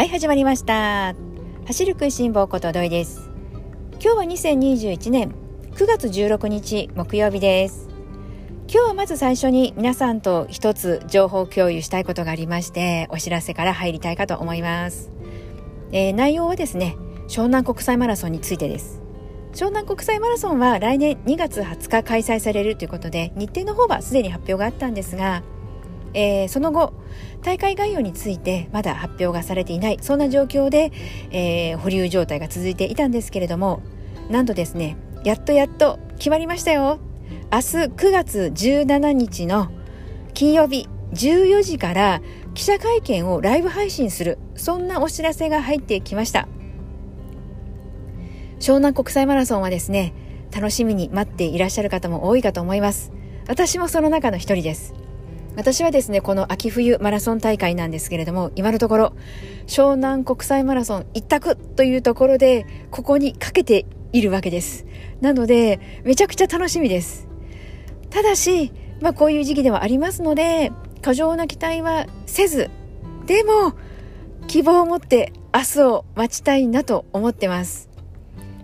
はい始まりました。走る食いしん坊こと土井です。今日は2021年9月16日木曜日です。今日はまず最初に皆さんと一つ情報共有したいことがありましてお知らせから入りたいかと思います、えー、内容はですね湘南国際マラソンについてです。湘南国際マラソンは来年2月20日開催されるということで日程の方はすでに発表があったんですがえー、その後大会概要についてまだ発表がされていないそんな状況で、えー、保留状態が続いていたんですけれどもなんとですねやっとやっと決まりましたよ。明日9月17日の金曜日14時から記者会見をライブ配信するそんなお知らせが入ってきました。湘南国際マラソンはですね楽しみに待っていらっしゃる方も多いかと思います。私もその中の一人です。私はですね、この秋冬マラソン大会なんですけれども、今のところ、湘南国際マラソン一択というところで、ここにかけているわけです。なので、めちゃくちゃ楽しみです。ただし、まあこういう時期ではありますので、過剰な期待はせず、でも、希望を持って明日を待ちたいなと思ってます。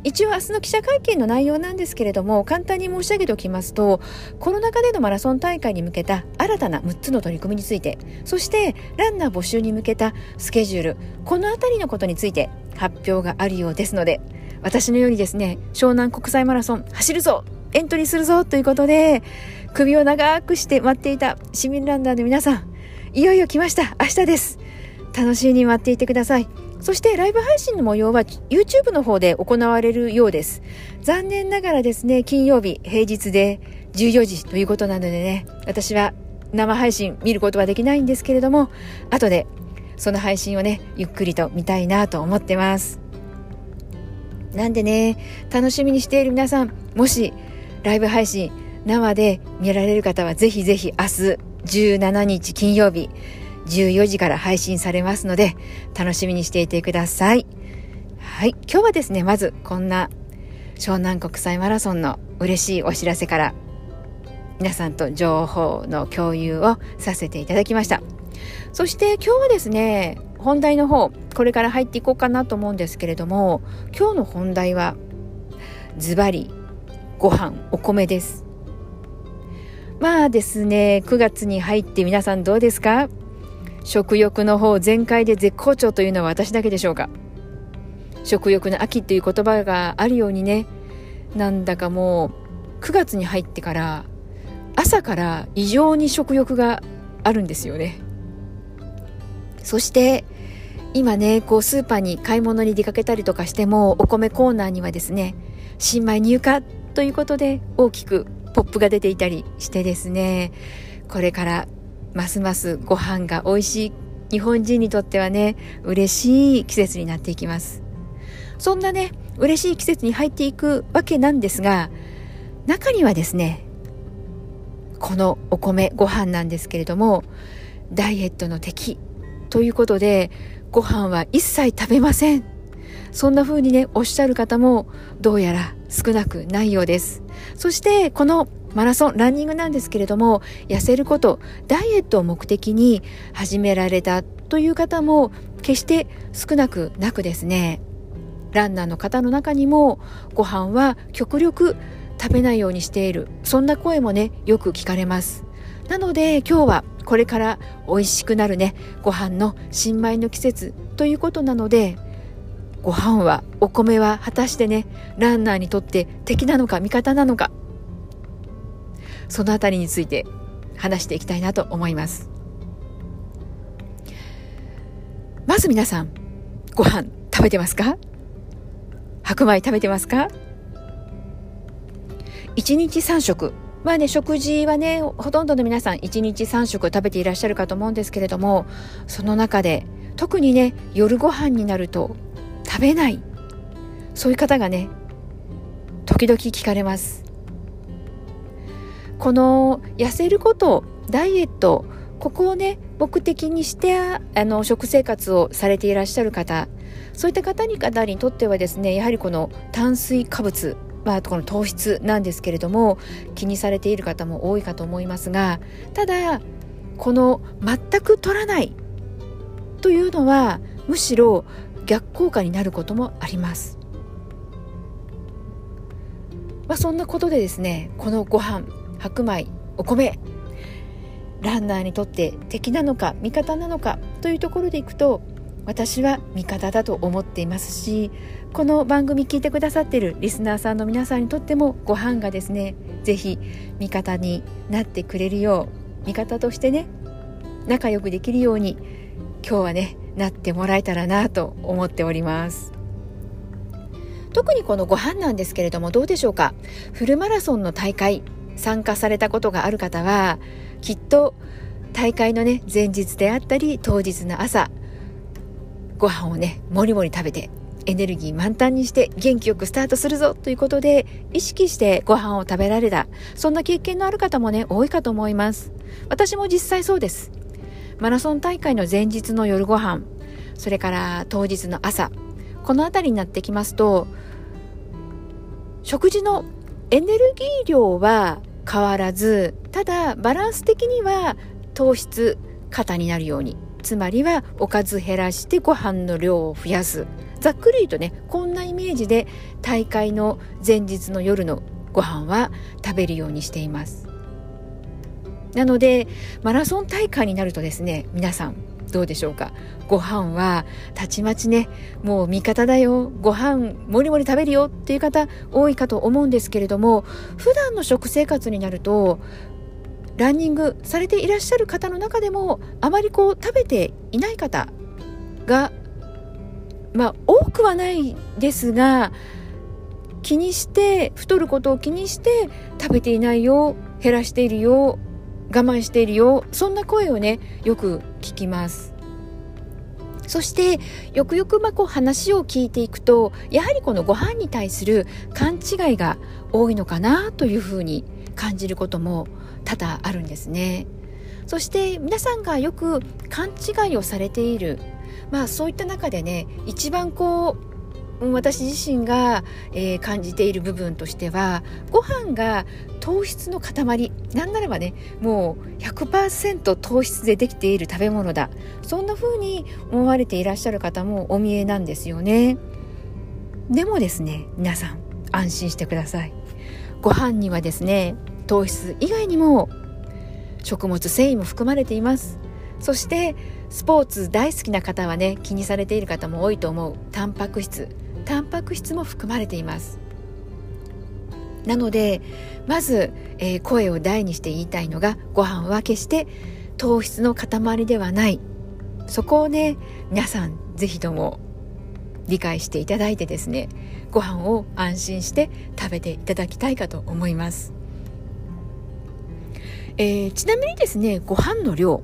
一応明日の記者会見の内容なんですけれども簡単に申し上げておきますとコロナ禍でのマラソン大会に向けた新たな6つの取り組みについてそしてランナー募集に向けたスケジュールこの辺りのことについて発表があるようですので私のようにですね湘南国際マラソン走るぞエントリーするぞということで首を長くして待っていた市民ランナーの皆さんいよいよ来ました。明日です。楽しみに待っていてください。そしてライブ配信の模様は YouTube の方で行われるようです。残念ながらですね、金曜日、平日で14時ということなのでね、私は生配信見ることはできないんですけれども、後でその配信をね、ゆっくりと見たいなと思ってます。なんでね、楽しみにしている皆さん、もしライブ配信生で見られる方はぜひぜひ明日17日金曜日、14時から配信されますので、楽しみにしていてください。はい。今日はですね、まずこんな湘南国際マラソンの嬉しいお知らせから、皆さんと情報の共有をさせていただきました。そして今日はですね、本題の方、これから入っていこうかなと思うんですけれども、今日の本題は、ズバリ、ご飯、お米です。まあですね、9月に入って皆さんどうですか？食欲の方全開で絶好調というのは私だけでしょうか？食欲の秋という言葉があるようにね。なんだかもう9月に入ってから朝から異常に食欲があるんですよね。そして今ねこうスーパーに買い物に出かけたりとかしてもお米コーナーにはですね新米入荷ということで大きくポップが出ていたりしてですねこれからますますご飯が美味しい日本人にとってはね、嬉しい季節になっていきます。そんなね、嬉しい季節に入っていくわけなんですが、中にはですね、このお米、ご飯なんですけれども、ダイエットの敵ということで、ご飯は一切食べません。そんな風にね、おっしゃる方もどうやら少なくないようです。そして、このマラソン、ランニングなんですけれども、痩せること、ダイエットを目的に始められたという方も決して少なくなくですね、ランナーの方の中にもご飯は極力食べないようにしている。そんな声もね、よく聞かれます。なので今日はこれから美味しくなるね、ご飯の新米の季節ということなので、ご飯は、お米は果たしてね、ランナーにとって敵なのか味方なのか、そのあたりについて話していきたいなと思います。まず皆さんご飯食べてますか？白米食べてますか？1日3食。まあね食事はねほとんどの皆さん1日3食食べていらっしゃるかと思うんですけれどもその中で特にね夜ご飯になると食べない。そういう方がね時々聞かれます。この痩せることダイエットここをね目的にしてあの食生活をされていらっしゃる方そういった方に方にとってはですねやはりこの炭水化物まあ、この糖質なんですけれども気にされている方も多いかと思いますがただこの全く取らないというのはむしろ逆効果になることもあります。まあ、そんなことでですねこのご飯白米お米。ランナーにとって敵なのか味方なのかというところでいくと私は味方だと思っていますしこの番組聞いてくださっているリスナーさんの皆さんにとってもご飯がですね是非味方になってくれるよう味方としてね仲良くできるように今日はねなってもらえたらなと思っております。特にこのご飯なんですけれどもどうでしょうか？フルマラソンの大会参加されたことがある方はきっと大会のね前日であったり当日の朝ご飯をねもりもり食べてエネルギー満タンにして元気よくスタートするぞということで意識してご飯を食べられたそんな経験のある方もね多いかと思います。私も実際そうです。マラソン大会の前日の夜ご飯それから当日の朝この辺りになってきますと食事のエネルギー量は変わらずただバランス的には糖質過になるようにつまりはおかず減らしてご飯の量を増やす。ざっくり言うとねこんなイメージで大会の前日の夜のご飯は食べるようにしています。なのでマラソン大会になるとですね皆さんどうでしょうか。ご飯はたちまちねもう味方だよ。ご飯もりもり食べるよっていう方多いかと思うんですけれども普段の食生活になるとランニングされていらっしゃる方の中でもあまりこう食べていない方がまあ多くはないですが気にして太ることを気にして食べていないよ減らしているよ我慢しているよ。そんな声をねよく聞きます。そしてよくよくまこう話を聞いていくとやはりこのご飯に対する勘違いが多いのかなというふうに感じることも多々あるんですね。そして皆さんがよく勘違いをされている。まあそういった中でね一番こう私自身が、えー、感じている部分としてはご飯が糖質の塊なんならばねもう100%糖質でできている食べ物だ。そんな風に思われていらっしゃる方もお見えなんですよね。でもですね皆さん安心してください。ご飯にはですね糖質以外にも食物繊維も含まれています。そしてスポーツ大好きな方はね気にされている方も多いと思う。タンパク質。タンパク質も含まれています。なのでまず、えー、声を大にして言いたいのがご飯は決して糖質の塊ではない。そこをね皆さんぜひとも理解していただいてですねご飯を安心して食べていただきたいかと思います、えー、ちなみにですねご飯の量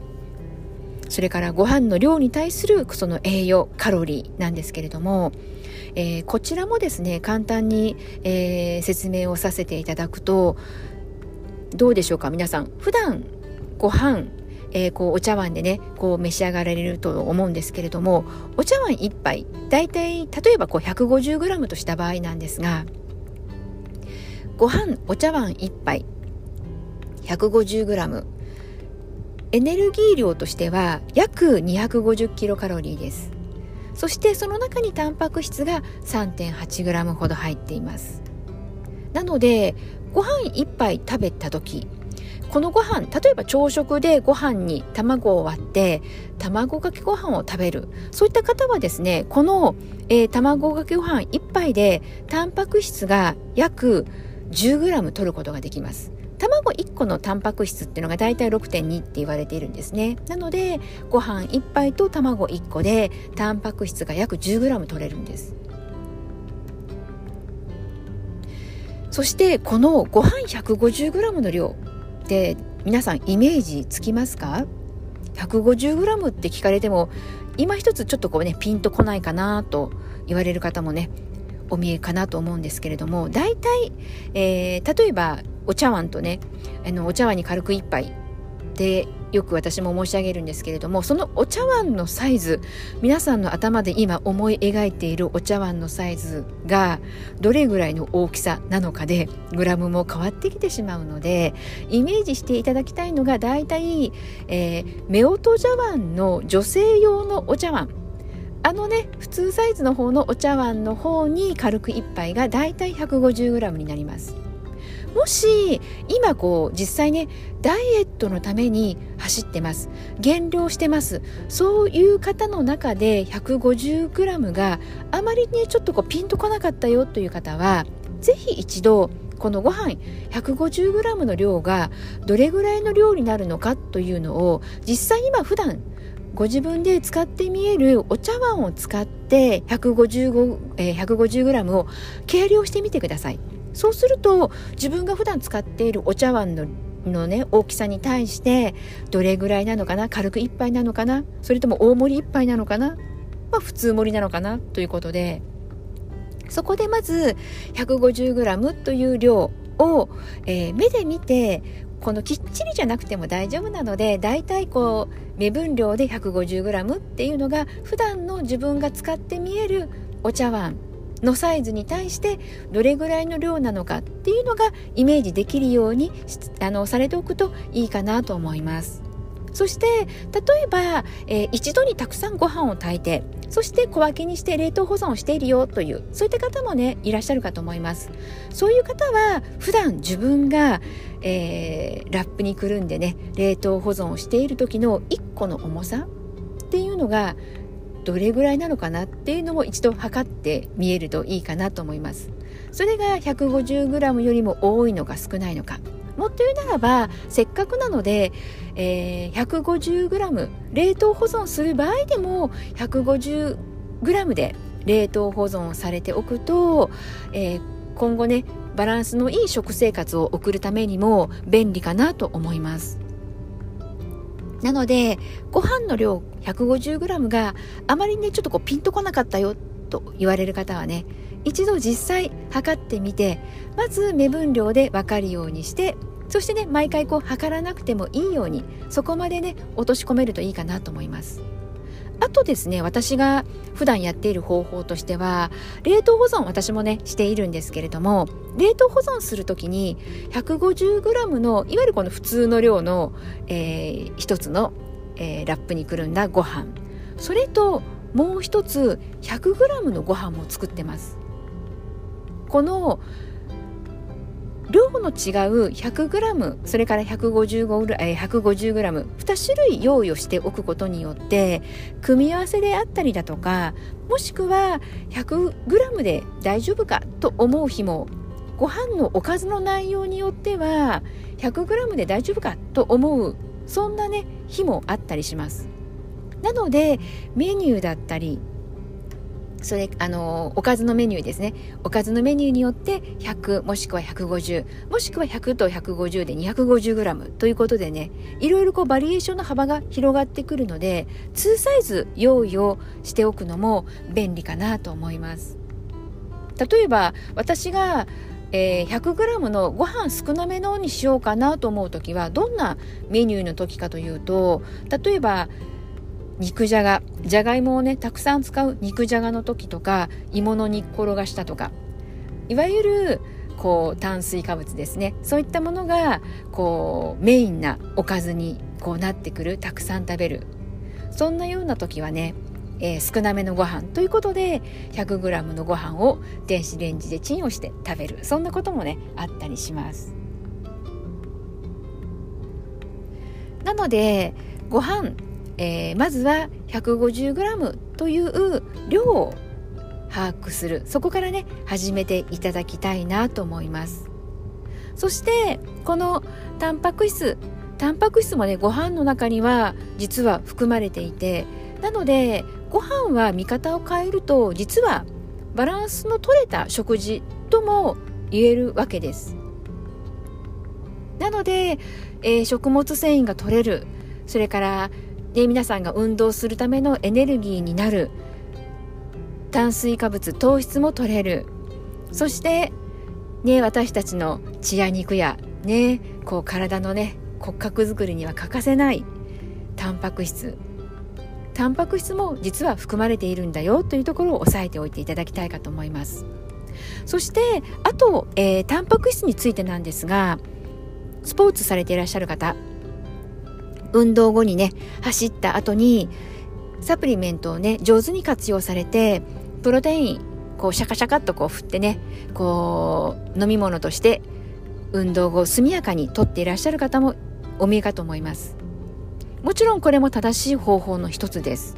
それからご飯の量に対するその栄養カロリーなんですけれども、えー、こちらもですね簡単に、えー、説明をさせていただくとどうでしょうか皆さん。普段ご飯えー、こうお茶碗でねこう召し上がられると思うんですけれどもお茶碗1杯大体例えばこう 150g とした場合なんですがご飯お茶碗1杯 150g エネルギー量としては約250キロカロリーです。そしてその中にタンパク質が 3.8g ほど入っています。なのでご飯1杯食べた時このご飯例えば朝食でご飯に卵を割って卵かけご飯を食べる。そういった方はですねこの、えー、卵かけご飯1杯でタンパク質が約 10g 取ることができます。卵1個のタンパク質っていうのが大体6.2って言われているんですね。なのでご飯1杯と卵1個でタンパク質が約 10g 取れるんです。そしてこのご飯 150g の量って皆さんイメージつきますか？150g って聞かれても今一つちょっとこうねピンとこないかなと言われる方もねお見えかなと思うんですけれども大体、えー、例えばお茶碗とねあのお茶碗に軽く1杯でよく私も申し上げるんですけれどもそのお茶碗のサイズ皆さんの頭で今思い描いているお茶碗のサイズがどれぐらいの大きさなのかでグラムも変わってきてしまうのでイメージしていただきたいのがだいたい、え、夫婦茶碗の女性用のお茶碗。あのね普通サイズの方のお茶碗の方に軽く1杯がだいたい 150g になります。もし今こう実際ねダイエットのために走ってます減量してますそういう方の中で 150g があまりねちょっとこうピンとこなかったよという方は是非一度このご飯 150g の量がどれぐらいの量になるのかというのを実際今普段ご自分で使ってみえるお茶碗を使って150、えー、150g を計量してみてください。そうすると自分が普段使っているお茶碗ののね大きさに対してどれぐらいなのかな軽く1杯なのかなそれとも大盛り1杯なのかなまあ普通盛りなのかなということでそこでまず 150g という量を、えー、目で見てこのきっちりじゃなくても大丈夫なのでだいたいこう目分量で 150g っていうのが普段の自分が使って見えるお茶碗のサイズに対してどれぐらいの量なのかっていうのがイメージできるようにあのされておくといいかなと思います。そして例えば、えー、一度にたくさんご飯を炊いてそして小分けにして冷凍保存をしているよというそういった方もねいらっしゃるかと思いますそういう方は普段自分が、えー、ラップにくるんでね冷凍保存をしている時の1個の重さっていうのがどれぐらいなのかなっていうのも一度測ってみえるといいかなと思います。それが 150g よりも多いのか少ないのか。もっと言うならばせっかくなので、えー、150g 冷凍保存する場合でも 150g で冷凍保存されておくと、えー、今後ねバランスのいい食生活を送るためにも便利かなと思います。なのでご飯の量 150g があまりねちょっとこうピンとこなかったよと言われる方はね一度実際測ってみてまず目分量で分かるようにしてそしてね毎回こう測らなくてもいいようにそこまでね落とし込めるといいかなと思います。あとですね私が普段やっている方法としては冷凍保存私もねしているんですけれども冷凍保存する時に 150g のいわゆるこの普通の量の、えー、一つの、えー、ラップにくるんだご飯。それともう一つ 100g のご飯も作ってます。この量の違う 100g それから 150g2 種類用意をしておくことによって組み合わせであったりだとかもしくは 100g で大丈夫かと思う日もご飯のおかずの内容によっては 100g で大丈夫かと思うそんなね日もあったりします。なのでメニューだったりそれあのおかずのメニューですね。おかずのメニューによって100もしくは150もしくは100と150で 250g ということでねいろいろこうバリエーションの幅が広がってくるので2サイズ用意をしておくのも便利かなと思います。例えば私がえー、100g のご飯少なめのにしようかなと思う時はどんなメニューの時かというと例えば肉じゃが。じゃがいもをねたくさん使う肉じゃがの時とか芋の煮っころがしたとか。いわゆるこう炭水化物ですね。そういったものがこうメインなおかずにこうなってくるたくさん食べる。そんなような時はね、えー、少なめのご飯。ということで 100g のご飯を電子レンジでチンをして食べる。そんなこともねあったりします。なのでご飯えー、まずは 150g という量を把握する。そこからね始めていただきたいなと思います。そしてこのタンパク質タンパク質もねご飯の中には実は含まれていてなのでご飯は見方を変えると実はバランスの取れた食事とも言えるわけです。なので、えー、食物繊維が取れるそれからで皆さんが運動するためのエネルギーになる。炭水化物糖質も取れる。そしてね私たちの血や肉やねこう体のね骨格づくりには欠かせない。タンパク質。タンパク質も実は含まれているんだよ。というところを押さえておいていただきたいかと思います。そしてあと、えー、タンパク質についてなんですがスポーツされていらっしゃる方。運動後にね走った後にサプリメントをね上手に活用されてプロテインこうシャカシャカっとこう振ってねこう飲み物として運動後速やかにとっていらっしゃる方もお見えかと思います。もちろんこれも正しい方法の一つです。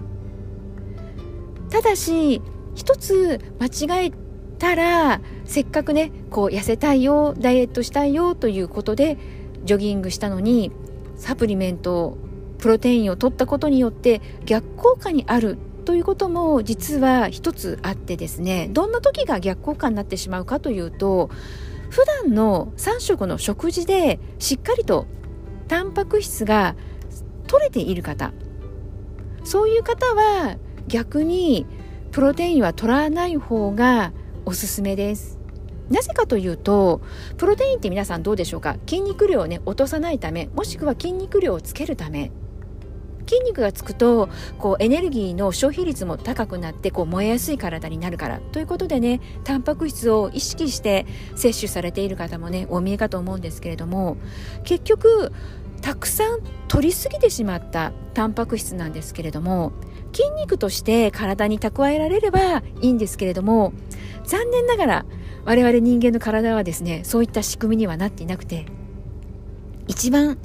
ただし一つ間違えたらせっかくねこう痩せたいよダイエットしたいよということでジョギングしたのにサプリメントプロテインを取ったことによって逆効果にあるということも実は一つあってですねどんな時が逆効果になってしまうかというと普段の3食の食事でしっかりとタンパク質が取れている方そういう方は逆にプロテインは取らない方がおすすめです。なぜかというとプロテインって皆さんどうでしょうか？筋肉量をね落とさないためもしくは筋肉量をつけるため。筋肉がつくとこうエネルギーの消費率も高くなってこう燃えやすい体になるからということでねタンパク質を意識して摂取されている方もねお見えかと思うんですけれども結局たくさん取りすぎてしまったタンパク質なんですけれども筋肉として体に蓄えられればいいんですけれども残念ながら我々人間の体はですねそういった仕組みにはなっていなくて一番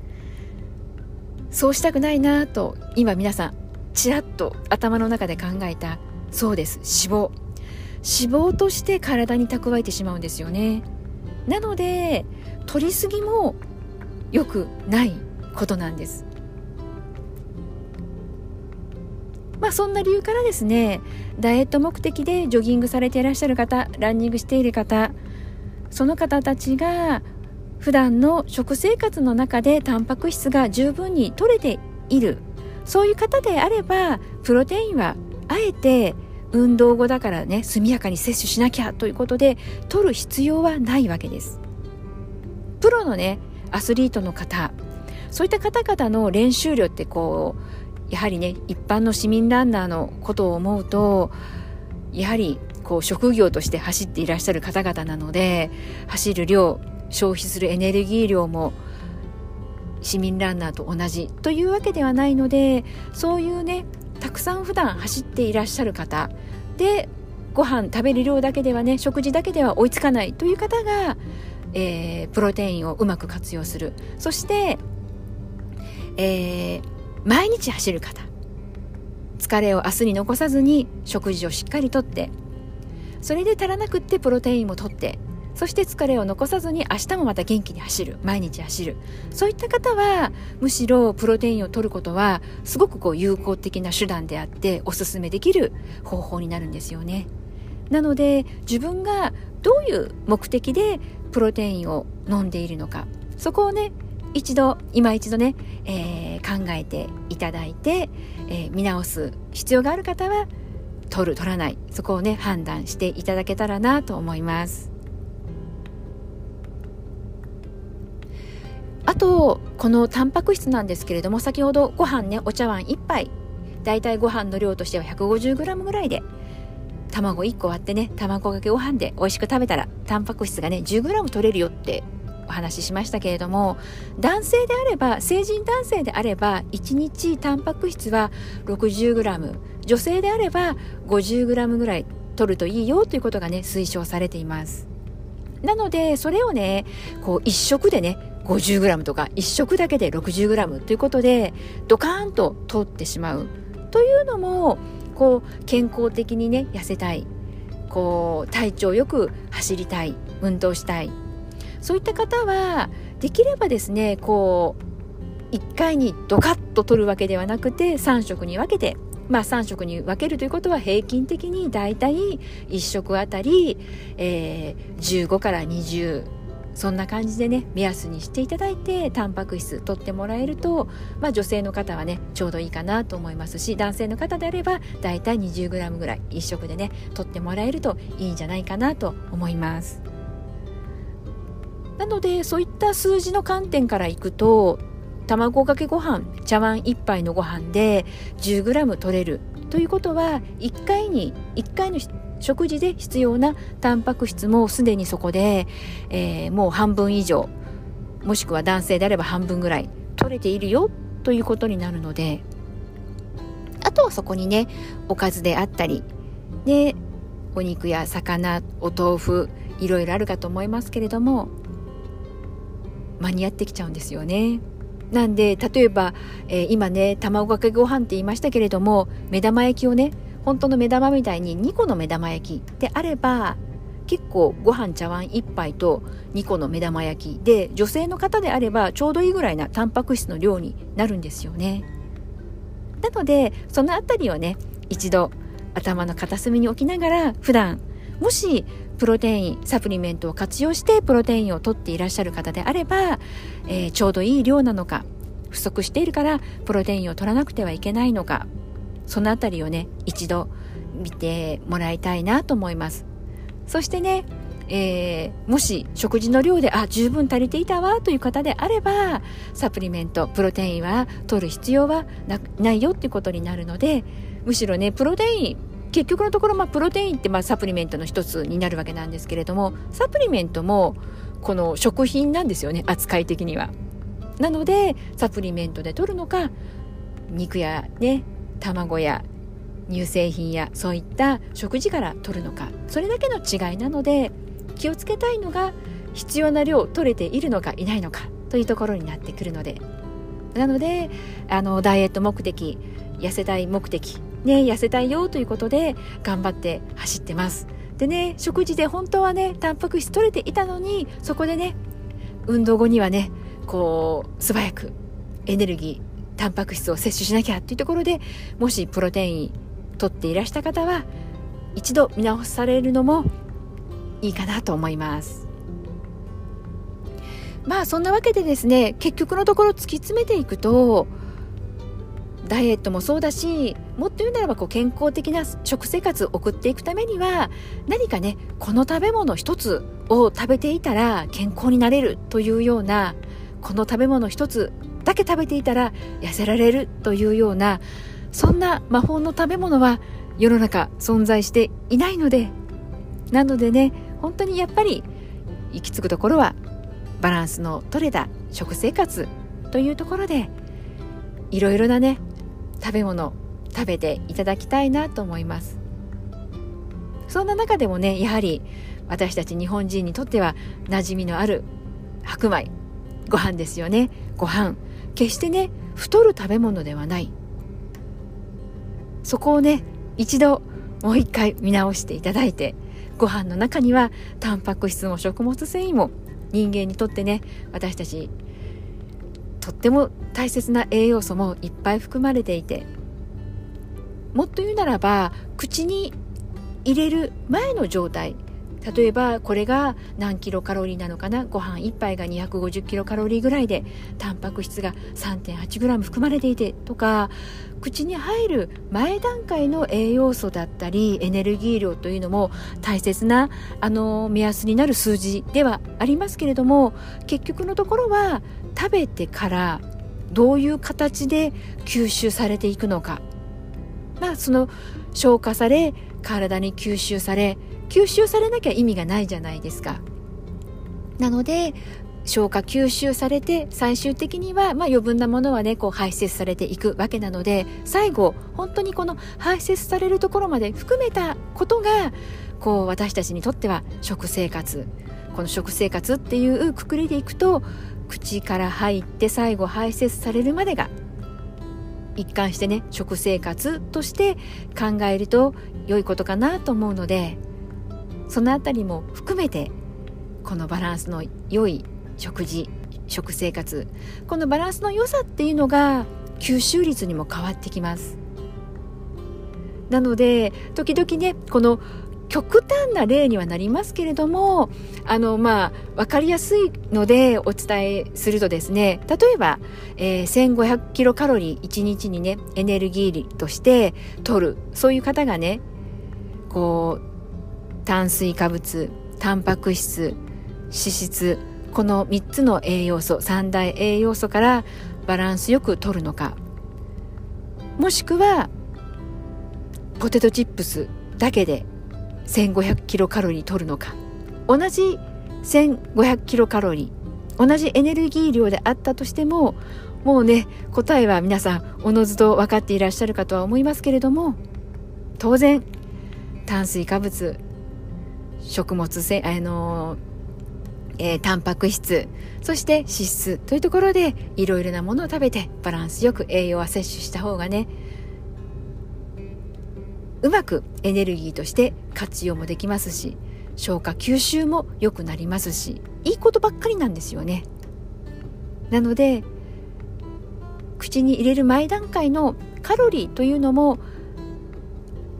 そうしたくないなと今皆さんちらっと頭の中で考えたそうです脂肪。脂肪として体に蓄えてしまうんですよね。なので取りすぎも良くないことなんです。まあそんな理由からですねダイエット目的でジョギングされていらっしゃる方ランニングしている方その方たちが普段の食生活の中でタンパク質が十分に取れているそういう方であればプロテインはあえて運動後だからね速やかに摂取しなきゃということで取る必要はないわけです。プロのねアスリートの方そういった方々の練習量ってこうやはりね一般の市民ランナーのことを思うとやはりこう職業として走っていらっしゃる方々なので走る量消費するエネルギー量も市民ランナーと同じというわけではないのでそういうねたくさん普段走っていらっしゃる方でご飯食べる量だけではね食事だけでは追いつかないという方が、えー、プロテインをうまく活用する。そして、えー、毎日走る方。疲れを明日に残さずに食事をしっかりとってそれで足らなくってプロテインもとってそして疲れを残さずに明日もまた元気に走る毎日走る。そういった方はむしろプロテインを取ることはすごくこう有効的な手段であっておすすめできる方法になるんですよね。なので自分がどういう目的でプロテインを飲んでいるのかそこをね一度今一度ね、えー、考えていただいて、えー、見直す必要がある方は取る取らない。そこをね判断していただけたらなと思います。あとこのタンパク質なんですけれども先ほどご飯ねお茶碗1杯。だいたいご飯の量としては 150g ぐらいで卵1個割ってね卵かけご飯で美味しく食べたらタンパク質がね 10g 取れるよってお話ししましたけれども男性であれば成人男性であれば1日タンパク質は 60g 女性であれば 50g ぐらい取るといいよということがね推奨されています。なのでそれをねこう1食でね 50g とか1食だけで 60g ということでドカーンと通ってしまう。というのもこう健康的にね痩せたい。こう体調よく走りたい。運動したい。そういった方はできればですねこう1回にドカッと取るわけではなくて3食に分けてまあ3食に分けるということは平均的にだいたい1食あたり、えー、15から20そんな感じでね目安にしていただいてタンパク質取ってもらえると、まあ、女性の方はねちょうどいいかなと思いますし男性の方であればだいたい 20g ぐらい1食でね取ってもらえるといいんじゃないかなと思います。なのでそういった数字の観点からいくと卵かけご飯茶碗1杯のご飯で 10g 取れる。ということは1回に1回の食事で必要なタンパク質もすでにそこで、えー、もう半分以上もしくは男性であれば半分ぐらい取れているよということになるのであとはそこにねおかずであったりでお肉や魚お豆腐いろいろあるかと思いますけれども間に合ってきちゃうんですよね。なんで例えば、えー、今ね卵かけご飯って言いましたけれども目玉焼きをね本当の目玉みたいに2個の目玉焼きであれば結構ご飯茶碗1杯と2個の目玉焼きで女性の方であればちょうどいいぐらいなタンパク質の量になるんですよね。なのでそのあたりをね一度頭の片隅に置きながら普段もしプロテインサプリメントを活用してプロテインを取っていらっしゃる方であれば、えー、ちょうどいい量なのか不足しているからプロテインを取らなくてはいけないのかそのあたりをね一度見てもらいたいなと思います。そしてねえー、もし食事の量であ十分足りていたわという方であればサプリメントプロテインは取る必要はないよっていうことになるのでむしろねプロテイン結局のところ、まあ、プロテインってまあサプリメントの一つになるわけなんですけれどもサプリメントもこの食品なんですよね扱い的には。なのでサプリメントで取るのか肉やね卵や乳製品やそういった食事から取るのかそれだけの違いなので気をつけたいのが必要な量取れているのかいないのかというところになってくるのでなのであのダイエット目的痩せたい目的ね痩せたいよということで頑張って走ってます。でね食事で本当はねタンパク質取れていたのにそこでね運動後にはねこう素早くエネルギータンパク質を摂取しなきゃっていうところでもしプロテイン取っていらした方は一度見直されるのもいいかなと思います。まあそんなわけでですね結局のところ突き詰めていくとダイエットもそうだしもっと言うならばこう健康的な食生活を送っていくためには何かねこの食べ物一つを食べていたら健康になれるというようなこの食べ物一つだけ食べていたら痩せられるというようなそんな魔法の食べ物は世の中存在していないのでなのでね本当にやっぱり行き着くところはバランスの取れた食生活というところでいろいろなね食べ物食べていただきたいなと思います。そんな中でもねやはり私たち日本人にとっては馴染みのある白米ご飯ですよね。ご飯。決してね太る食べ物ではない。そこをね一度もう一回見直していただいてご飯の中にはタンパク質も食物繊維も人間にとってね私たちとっても大切な栄養素もいっぱい含まれていてもっと言うならば口に入れる前の状態。例えばこれが何キロカロリーなのかな？ご飯1杯が250キロカロリーぐらいでタンパク質が 3.8g 含まれていてとか口に入る前段階の栄養素だったりエネルギー量というのも大切なあの目安になる数字ではありますけれども結局のところは食べてからどういう形で吸収されていくのか。まあその消化され体に吸収され吸収されなきゃ意味がないじゃないですか。なので消化吸収されて最終的には、まあ、余分なものはねこう排泄されていくわけなので最後本当にこの排泄されるところまで含めたことがこう私たちにとっては食生活この食生活っていうくくりでいくと口から入って最後排泄されるまでが一貫してね食生活として考えると良いことかなと思うのでそのあたりも含めてこのバランスの良い食事食生活このバランスの良さっていうのが吸収率にも変わってきます。なので時々ねこの極端な例にはなりますけれどもあのまあ分かりやすいのでお伝えするとですね例えば、えー、1500キロカロリー1日にねエネルギーとして取るそういう方がねこう炭水化物タンパク質脂質この3つの栄養素三大栄養素からバランスよく取るのかもしくはポテトチップスだけで1500キロカロリー取るのか。同じ1500キロカロリー同じエネルギー量であったとしてももうね答えは皆さんおのずと分かっていらっしゃるかとは思いますけれども当然炭水化物食物繊あのえー、タンパク質そして脂質というところでいろいろなものを食べてバランスよく栄養は摂取した方がねうまくエネルギーとして活用もできますし消化吸収も良くなりますしいいことばっかりなんですよね。なので口に入れる前段階のカロリーというのも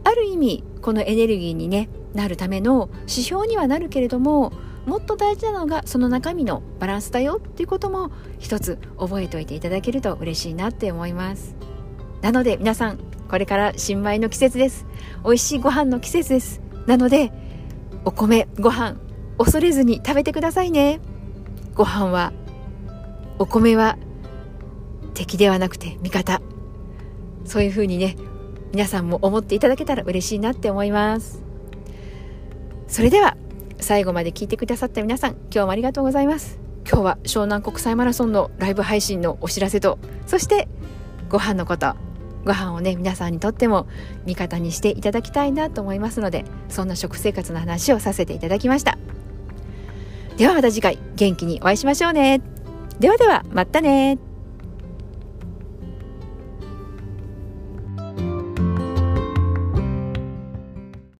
ある意味このエネルギーに、ね、なるための指標にはなるけれどももっと大事なのがその中身のバランスだよっていうことも一つ覚えておいていただけると嬉しいなって思います。なので皆さんこれから新米の季節です。美味しいご飯の季節です。なのでお米ご飯恐れずに食べてくださいね。ご飯はお米は敵ではなくて味方。そういうふうにね皆さんも思っていただけたら嬉しいなって思います。それでは最後まで聞いてくださった皆さん今日もありがとうございます。今日は湘南国際マラソンのライブ配信のお知らせとそしてご飯のこと。ご飯をね皆さんにとっても味方にしていただきたいなと思いますのでそんな食生活の話をさせていただきました。ではまた次回元気にお会いしましょうね。ではではまたね